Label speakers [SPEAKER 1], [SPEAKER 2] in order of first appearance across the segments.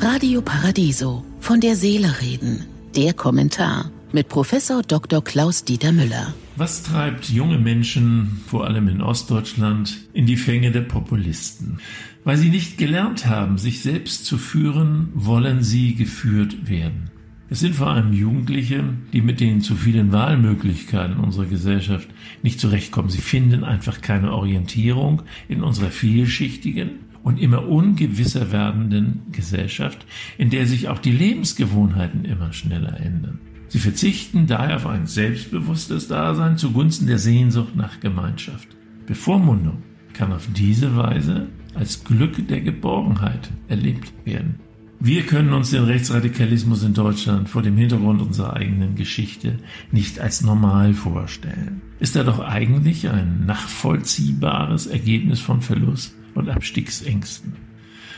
[SPEAKER 1] Radio Paradiso. Von der Seele reden. Der Kommentar mit Professor Dr. Klaus Dieter Müller.
[SPEAKER 2] Was treibt junge Menschen, vor allem in Ostdeutschland, in die Fänge der Populisten? Weil sie nicht gelernt haben, sich selbst zu führen, wollen sie geführt werden. Es sind vor allem Jugendliche, die mit den zu vielen Wahlmöglichkeiten unserer Gesellschaft nicht zurechtkommen. Sie finden einfach keine Orientierung in unserer vielschichtigen und immer ungewisser werdenden Gesellschaft, in der sich auch die Lebensgewohnheiten immer schneller ändern. Sie verzichten daher auf ein selbstbewusstes Dasein zugunsten der Sehnsucht nach Gemeinschaft. Bevormundung kann auf diese Weise als Glück der Geborgenheit erlebt werden. Wir können uns den Rechtsradikalismus in Deutschland vor dem Hintergrund unserer eigenen Geschichte nicht als normal vorstellen. Ist er doch eigentlich ein nachvollziehbares Ergebnis von Verlust und Abstiegsängsten.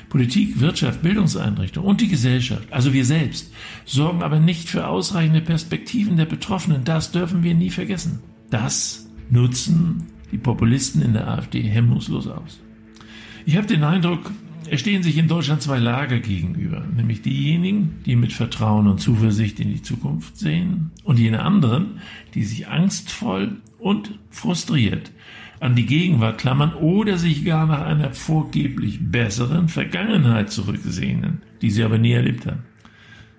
[SPEAKER 2] Politik, Wirtschaft, Bildungseinrichtungen und die Gesellschaft, also wir selbst, sorgen aber nicht für ausreichende Perspektiven der Betroffenen. Das dürfen wir nie vergessen. Das nutzen die Populisten in der AfD hemmungslos aus. Ich habe den Eindruck, es stehen sich in Deutschland zwei Lager gegenüber, nämlich diejenigen, die mit Vertrauen und Zuversicht in die Zukunft sehen und jene anderen, die sich angstvoll und frustriert an die Gegenwart klammern oder sich gar nach einer vorgeblich besseren Vergangenheit zurücksehnen, die sie aber nie erlebt haben.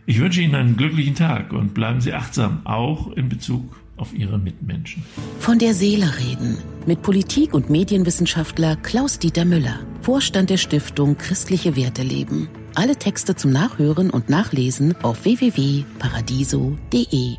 [SPEAKER 2] Ich wünsche Ihnen einen glücklichen Tag und bleiben Sie achtsam, auch in Bezug auf Ihre Mitmenschen.
[SPEAKER 1] Von der Seele reden mit Politik- und Medienwissenschaftler Klaus-Dieter Müller, Vorstand der Stiftung Christliche Werte leben. Alle Texte zum Nachhören und Nachlesen auf www.paradiso.de.